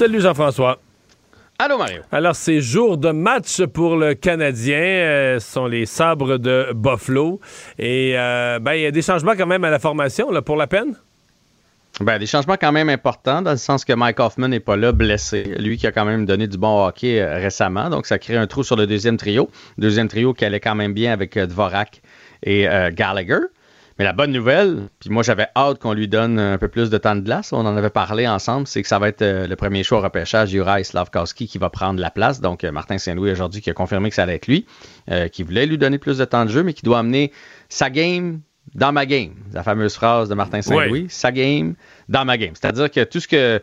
Salut Jean-François. Allô Mario. Alors, c'est jour de match pour le Canadien. Euh, ce sont les sabres de Buffalo. Et euh, ben, il y a des changements quand même à la formation, là, pour la peine? Ben, des changements quand même importants, dans le sens que Mike Hoffman n'est pas là, blessé. Lui qui a quand même donné du bon hockey euh, récemment. Donc, ça crée un trou sur le deuxième trio. Deuxième trio qui allait quand même bien avec euh, Dvorak et Gallagher. Mais la bonne nouvelle, puis moi j'avais hâte qu'on lui donne un peu plus de temps de glace, on en avait parlé ensemble, c'est que ça va être euh, le premier choix au repêchage, Juraj Slavkowski, qui va prendre la place. Donc euh, Martin Saint-Louis aujourd'hui qui a confirmé que ça allait être lui, euh, qui voulait lui donner plus de temps de jeu, mais qui doit amener sa game dans ma game. La fameuse phrase de Martin Saint-Louis, sa game dans ma game. C'est-à-dire que tout ce que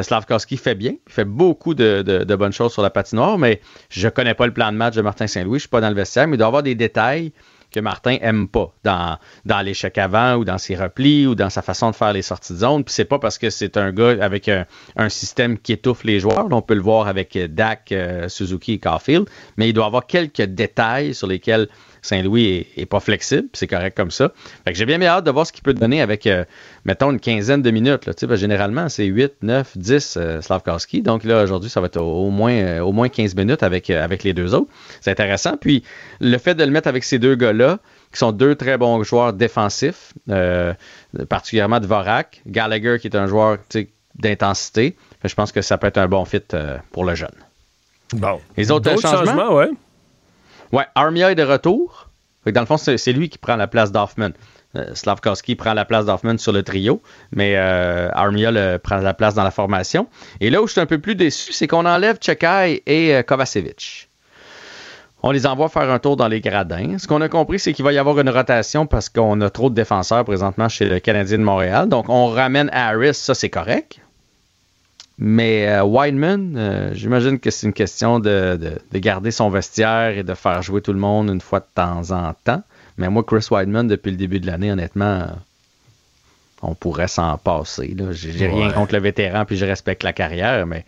Slavkowski fait bien, il fait beaucoup de, de- de bonnes choses sur la patinoire, mais je connais pas le plan de match de Martin Saint-Louis, je suis pas dans le vestiaire, mais il doit y avoir des détails que Martin aime pas dans, dans l'échec avant ou dans ses replis ou dans sa façon de faire les sorties de zone. Puis c'est pas parce que c'est un gars avec un, système qui étouffe les joueurs. On peut le voir avec Dak, euh, Suzuki et Caulfield, mais il doit avoir quelques détails sur lesquels Saint-Louis est, est pas flexible. C'est correct comme ça. Fait que j'ai bien, bien hâte de voir ce qu'il peut donner avec, euh, mettons, une quinzaine de minutes. Là, généralement, c'est 8, 9, 10 euh, Slavkowski. Donc là, aujourd'hui, ça va être au, au moins, euh, au moins 15 minutes avec, euh, avec les deux autres. C'est intéressant. Puis le fait de le mettre avec ces deux gars-là, qui sont deux très bons joueurs défensifs, euh, particulièrement Dvorak, Gallagher qui est un joueur d'intensité. Que Je pense que ça peut être un bon fit euh, pour le jeune. Bon. Les autres D'autres changements? ouais. Ouais, Armia est de retour. Dans le fond, c'est c'est lui qui prend la place d'Hoffman. Euh, Slavkowski prend la place d'Hoffman sur le trio, mais euh, Armia le- prend la place dans la formation. Et là où je suis un peu plus déçu, c'est qu'on enlève Chekai et euh, Kovacevic. On les envoie faire un tour dans les gradins. Ce qu'on a compris, c'est qu'il va y avoir une rotation parce qu'on a trop de défenseurs présentement chez le Canadien de Montréal. Donc, on ramène Harris, ça c'est correct. Mais euh, Wideman, euh, j'imagine que c'est une question de, de- de garder son vestiaire et de faire jouer tout le monde une fois de temps en temps. Mais moi, Chris Wideman, depuis le début de l'année, honnêtement, on pourrait s'en passer. J'ai rien contre le vétéran, puis je respecte la carrière, mais,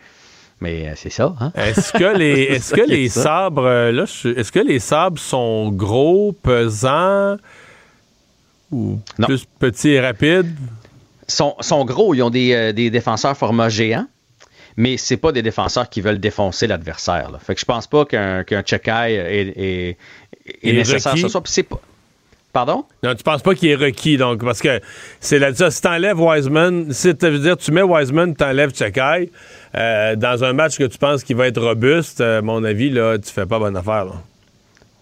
mais euh, c'est ça. Hein? Est-ce que les, est-ce ça que qui est les ça. sabres, là, est-ce que les sabres sont gros, pesants ou Non. plus petits et rapides? sont, sont gros, ils ont des, euh, des défenseurs format géant, mais c'est pas des défenseurs qui veulent défoncer l'adversaire. Fait que je pense pas qu'un qu'un Chekai est, est- nécessaire requis. ce soir. C'est pas. Pardon? Non, tu penses pas qu'il est requis, donc, parce que c'est là ça, si t'enlèves Wiseman, si tu veux dire, tu mets Wiseman, t'enlèves Chekai, euh, dans un match que tu penses qu'il va être robuste, euh, à mon avis, là, tu fais pas bonne affaire, là.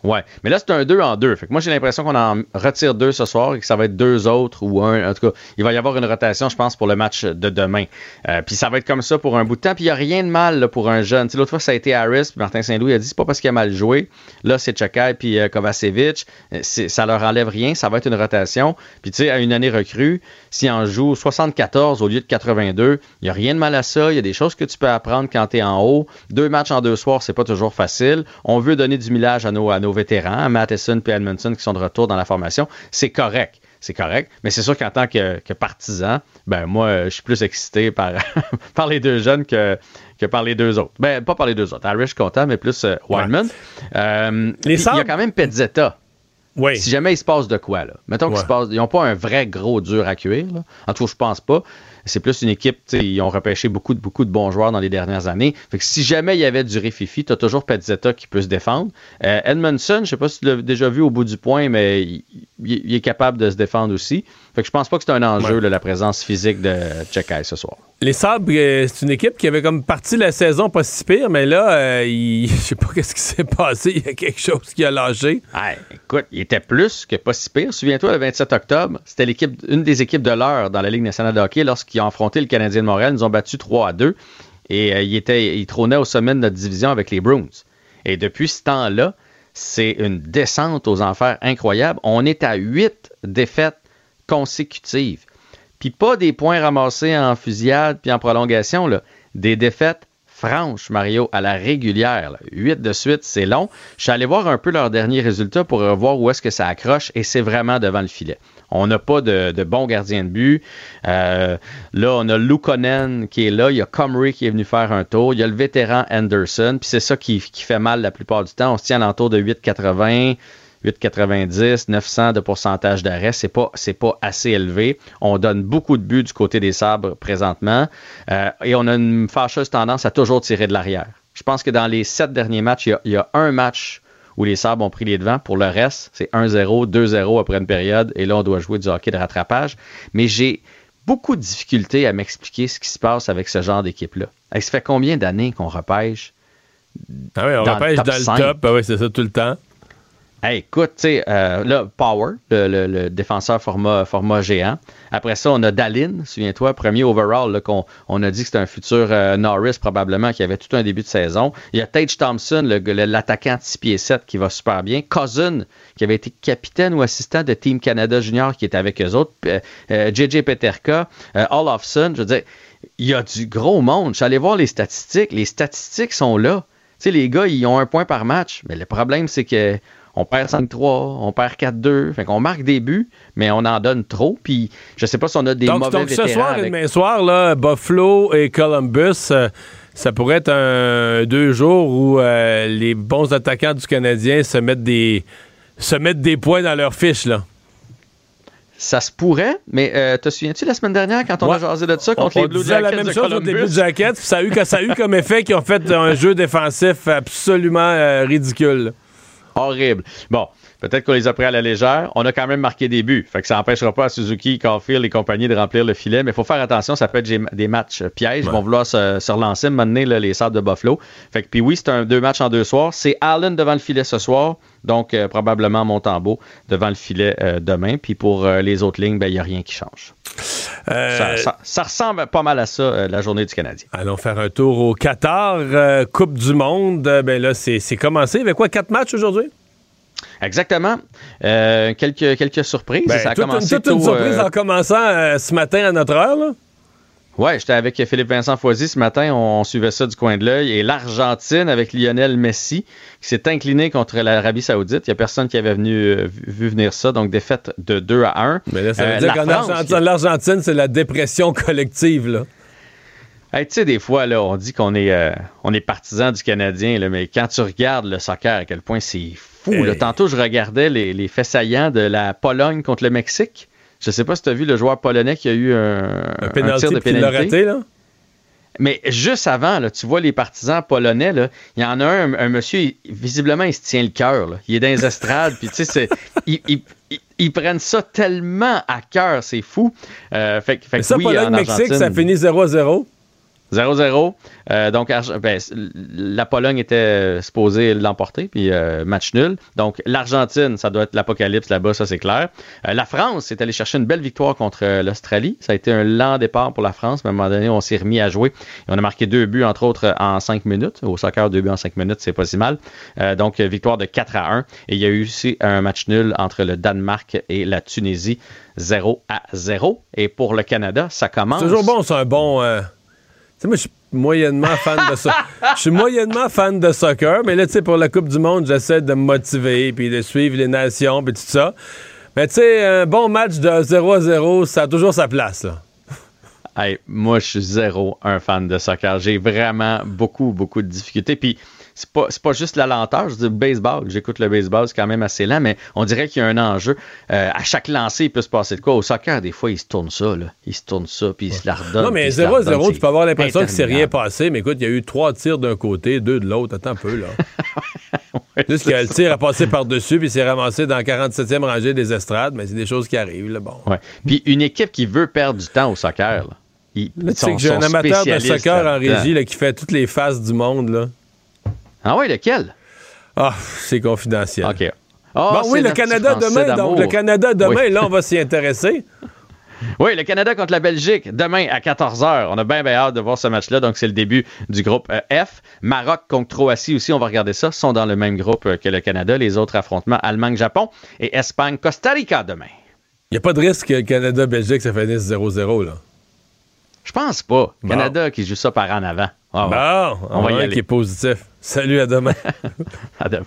Ouais. Mais là, c'est un 2 en 2. Fait que moi, j'ai l'impression qu'on en retire deux ce soir et que ça va être deux autres ou un. En tout cas, il va y avoir une rotation, je pense, pour le match de demain. Euh, puis ça va être comme ça pour un bout de temps. Puis il n'y a rien de mal pour un jeune. L'autre fois, ça a été Harris. Puis Martin Saint-Louis a dit c'est pas parce qu'il a mal joué. Là, c'est Chakai puis euh, Kovacevic. Euh, Ça leur enlève rien. Ça va être une rotation. Puis tu sais, à une année recrue, s'il en joue 74 au lieu de 82, il n'y a rien de mal à ça. Il y a des choses que tu peux apprendre quand tu es en haut. Deux matchs en deux soirs, c'est pas toujours facile. On veut donner du millage à nos, à nos vétérans, Matheson et Edmondson qui sont de retour dans la formation. C'est correct. C'est correct. Mais c'est sûr qu'en tant que, que partisan, ben moi, je suis plus excité par, par les deux jeunes que, que par les deux autres. Ben, pas par les deux autres. Suis content, mais plus euh, Wildman. Euh, puis il y a quand même Pezzetta. Oui. Si jamais il se passe de quoi, là. Mettons Ouais. se passe. Ils n'ont pas un vrai gros dur à cuire, là. En tout cas, je pense pas. C'est plus une équipe, tu sais, ils ont repêché beaucoup de, beaucoup de bons joueurs dans les dernières années. Fait que si jamais il y avait du Rififi, tu as toujours Pezzetta qui peut se défendre. Euh, Edmondson, je sais pas si tu l'as déjà vu au bout du point, mais il, il- il est capable de se défendre aussi. Fait que je pense pas que c'est un enjeu, Ouais. là, la présence physique de Chekai ce soir. Les Sabres, euh, c'est une équipe qui avait comme parti la saison pas si pire, mais là, euh, il- je sais pas qu'est-ce qui s'est passé. Il y a quelque chose qui a lâché. Écoute, il était plus que pas si pire. Souviens-toi, le 27 octobre, c'était l'équipe, une des équipes de l'heure dans la Ligue nationale de hockey lorsqu'ils ont affronté le Canadien de Montréal. Ils ont battu 3 à 2 et euh, il, était, il au sommet de notre division avec les Bruins. Et depuis ce temps-là, c'est une descente aux enfers incroyable. On est à 8 défaites consécutives. Puis pas des points ramassés en fusillade puis en prolongation, des défaites franches, Mario, à la régulière. là. Huit de suite, c'est long. Je suis allé voir un peu leurs derniers résultats pour voir où est-ce que ça accroche et c'est vraiment devant le filet. On n'a pas de, de bon gardien de but. Euh, là, on a Lukonen qui est là. Il y a Comrie qui est venu faire un tour. Il y a le vétéran Anderson. Puis c'est ça qui, qui fait mal la plupart du temps. On se tient à l'entour de 8,80. 8,90, 900 de pourcentage d'arrêt, c'est pas c'est pas assez élevé. On donne beaucoup de buts du côté des sabres présentement euh, et on a une fâcheuse tendance à toujours tirer de l'arrière. Je pense que dans les sept derniers matchs, il y a, il y a un match où les sabres ont pris les devants. Pour le reste, c'est 1-0, 2-0 après une période et là on doit jouer du hockey de rattrapage. Mais j'ai beaucoup de difficultés à m'expliquer ce qui se passe avec ce genre d'équipe-là. Ça fait combien d'années qu'on repêche Ah oui, on Dans repêche dans le 5. top. Ah oui, c'est ça tout le temps. Écoute, tu sais, euh, là, Power, le, défenseur format, géant. Après ça, on a Dalin, souviens-toi, premier overall, qu'on on a dit que c'était un futur euh, Norris probablement, qui avait tout un début de saison. Il y a Tage Thompson, l'attaquant de 6 pieds 7 qui va super bien. Cousin, qui avait été capitaine ou assistant de Team Canada Junior, qui est avec eux autres. Euh, euh, JJ Peterka, Olofsson, je veux dire, il y a du gros monde. Je suis allé voir les statistiques. Les statistiques sont là. Tu sais, les gars, ils ont un point par match. Mais le problème, c'est que on perd 5-3, on perd 4-2. Fait qu'on marque des buts, mais on en donne trop. Puis je sais pas si on a des donc, mauvais donc ce soir et demain soir, là, Buffalo et Columbus, euh, ça pourrait être un deux jours où euh, les bons attaquants du Canadien se mettent des se mettent des points dans leur fiche là. Ça se pourrait, mais euh, te souviens-tu la semaine dernière quand on Ouais. a jasé de ça contre on les Blue Jackets la même de chose au début de Jackets, ça a eu ça a eu comme effet qu'ils ont fait un jeu défensif absolument ridicule. Horrible. Bon, peut-être qu'on les a pris à la légère. On a quand même marqué des buts. Fait que ça n'empêchera pas à Suzuki, Caulfield et compagnie de remplir le filet. Mais il faut faire attention, ça peut être des- matchs pièges. Ils vont vouloir se, se relancer, mener les Sables de Buffalo. Fait que, puis oui, c'est un deux matchs en deux soirs. C'est Allen devant le filet ce soir. Donc, euh, probablement Montembeau devant le filet euh, demain. Puis pour euh, les autres lignes, ben, il n'y a rien qui change. Euh, Ça, ça- ça ressemble pas mal à ça, euh, la journée du Canadien. Allons faire un tour au Qatar, euh, Coupe du Monde. Ben là, c'est commencé. Il y avait quoi, quatre matchs aujourd'hui? Exactement. Quelques, quelques surprises. Ben, ça a toute, une, commencé toute une surprise en commençant ce matin à notre heure. Là. Ouais, j'étais avec Philippe Vincent Foisy ce matin, on suivait ça du coin de l'œil. Et l'Argentine avec Lionel Messi qui s'est incliné contre l'Arabie Saoudite. Il n'y a personne qui avait venu, euh, vu venir ça. Donc défaite de 2 à 1. Mais là, ça veut Euh, dire qu'en l'Argentine, c'est la dépression collective. Là. Hey, tu sais, des fois, là, on dit qu'on est, euh, on est partisan du Canadien, là, mais quand tu regardes le soccer, à quel point c'est fou. là. Tantôt, je regardais les, les faits saillants de la Pologne contre le Mexique. Je sais pas si tu as vu le joueur polonais qui a eu un, Un un tir de pénalité. raté. Là. Mais juste avant, là, tu vois les partisans polonais, là, il y en a un, un monsieur, il- visiblement, il se tient le cœur. Il est dans les estrades, puis tu sais, c'est- ils, prennent ça tellement à cœur, c'est fou. Euh, fait, fait Mais ça, oui, Pologne-Mexique, ça finit 0 à 0. 0-0. Euh, donc, ben, la Pologne était supposée l'emporter, puis euh, match nul. Donc, l'Argentine, ça doit être l'apocalypse là-bas, ça c'est clair. Euh, la France est allée chercher une belle victoire contre l'Australie. Ça a été un lent départ pour la France, mais à un moment donné, on s'est remis à jouer. Et on a marqué deux buts, entre autres, en cinq minutes. Au soccer, deux buts en cinq minutes, c'est pas si mal. Donc, victoire de 4 à 1. Et il y a eu aussi un match nul entre le Danemark et la Tunisie, 0 à 0. Et pour le Canada, ça commence. Toujours bon, c'est un bon. Moi, je suis moyennement fan de ça. Je suis moyennement fan de soccer, mais là, tu sais, pour la Coupe du Monde, j'essaie de me motiver, puis de suivre les nations, puis tout ça. Mais tu sais, un bon match de 0 à 0, ça a toujours sa place, là. Hey, moi, je suis zéro un fan de soccer. J'ai vraiment beaucoup, beaucoup de difficultés. Puis, c'est pas, c'est pas juste la lenteur. Je dis baseball. J'écoute le baseball, c'est quand même assez lent, mais on dirait qu'il y a un enjeu. Euh, à chaque lancer, il peut se passer de quoi? Au soccer, des fois, il se tourne ça. Là. Il se tourne ça, puis il se la redonne. non, mais puis il se la 0 à redonne. 0, tu peux avoir l'impression que c'est rien passé, mais écoute, il y a eu trois tirs d'un côté, deux de l'autre. Attends un peu, là. Juste que le tir a passé par-dessus, puis s'est ramassé dans la 47e rangée des estrades, mais c'est des choses qui arrivent, là, bon. Ouais. Puis, une équipe qui veut perdre du temps au soccer, là. ils, Là, tu sais que j'ai un amateur de soccer en régie là, qui fait toutes les faces du monde. Là. Ah oui, lequel? Ah, c'est confidentiel. OK. Ah, Bon, oui, le Canada demain. Donc, le Canada demain, Oui. là, on va s'y intéresser. Oui, le Canada contre la Belgique, demain à 14h. On a bien, bien hâte de voir ce match-là. Donc, c'est le début du groupe euh, F. Maroc contre Croatie aussi, on va regarder ça. sont dans le même groupe euh, que le Canada. Les autres affrontements, Allemagne-Japon et Espagne-Costa Rica demain. Il n'y a pas de risque que Canada-Belgique, ça finisse 0-0. là. Je pense pas. Canada qui joue ça par en avant. Ah. Bon, On va y aller. qui est positif. Salut, à demain. À demain.